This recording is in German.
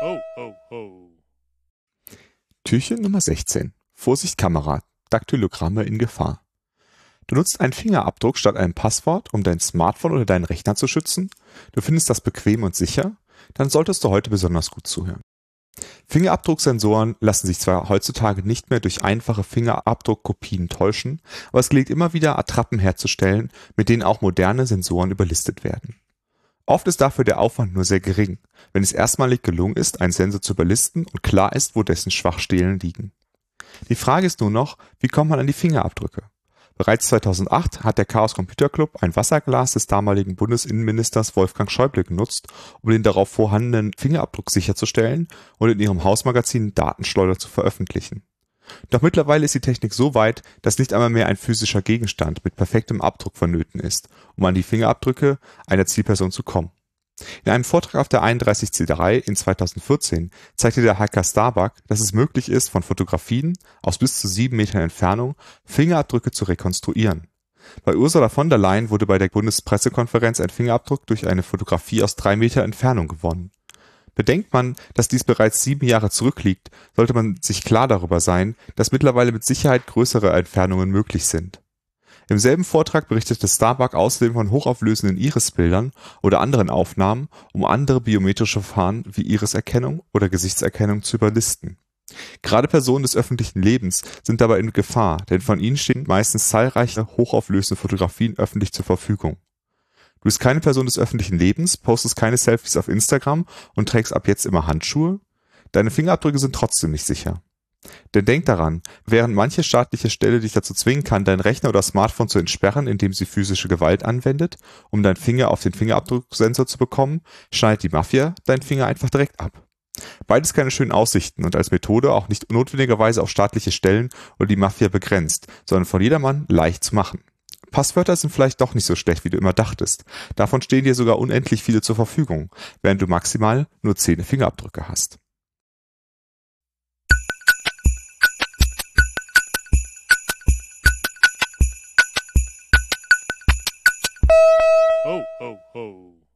Ho, ho, ho. Türchen Nummer 16. Vorsicht Kamera. Daktylogramme in Gefahr. Du nutzt einen Fingerabdruck statt einem Passwort, um dein Smartphone oder deinen Rechner zu schützen. Du findest das bequem und sicher. Dann solltest du heute besonders gut zuhören. Fingerabdrucksensoren lassen sich zwar heutzutage nicht mehr durch einfache Fingerabdruckkopien täuschen, aber es gelingt immer wieder Attrappen herzustellen, mit denen auch moderne Sensoren überlistet werden. Oft ist dafür der Aufwand nur sehr gering, wenn es erstmalig gelungen ist, einen Sensor zu überlisten und klar ist, wo dessen Schwachstellen liegen. Die Frage ist nur noch, wie kommt man an die Fingerabdrücke? Bereits 2008 hat der Chaos Computer Club ein Wasserglas des damaligen Bundesinnenministers Wolfgang Schäuble genutzt, um den darauf vorhandenen Fingerabdruck sicherzustellen und in ihrem Hausmagazin Datenschleuder zu veröffentlichen. Doch mittlerweile ist die Technik so weit, dass nicht einmal mehr ein physischer Gegenstand mit perfektem Abdruck vonnöten ist, um an die Fingerabdrücke einer Zielperson zu kommen. In einem Vortrag auf der 31C3 in 2014 zeigte der Hacker Starbuck, dass es möglich ist, von Fotografien aus bis zu sieben Metern Entfernung Fingerabdrücke zu rekonstruieren. Bei Ursula von der Leyen wurde bei der Bundespressekonferenz ein Fingerabdruck durch eine Fotografie aus drei Meter Entfernung gewonnen. Bedenkt man, dass dies bereits sieben Jahre zurückliegt, sollte man sich klar darüber sein, dass mittlerweile mit Sicherheit größere Entfernungen möglich sind. Im selben Vortrag berichtete Starbuck außerdem von hochauflösenden Irisbildern oder anderen Aufnahmen, um andere biometrische Verfahren wie Iriserkennung oder Gesichtserkennung zu überlisten. Gerade Personen des öffentlichen Lebens sind dabei in Gefahr, denn von ihnen stehen meistens zahlreiche hochauflösende Fotografien öffentlich zur Verfügung. Du bist keine Person des öffentlichen Lebens, postest keine Selfies auf Instagram und trägst ab jetzt immer Handschuhe? Deine Fingerabdrücke sind trotzdem nicht sicher. Denn denk daran, während manche staatliche Stelle dich dazu zwingen kann, deinen Rechner oder Smartphone zu entsperren, indem sie physische Gewalt anwendet, um deinen Finger auf den Fingerabdrucksensor zu bekommen, schneidet die Mafia deinen Finger einfach direkt ab. Beides keine schönen Aussichten und als Methode auch nicht notwendigerweise auf staatliche Stellen oder die Mafia begrenzt, sondern von jedermann leicht zu machen. Passwörter sind vielleicht doch nicht so schlecht, wie du immer dachtest. Davon stehen dir sogar unendlich viele zur Verfügung, während du maximal nur zehn Fingerabdrücke hast. Ho, ho, ho.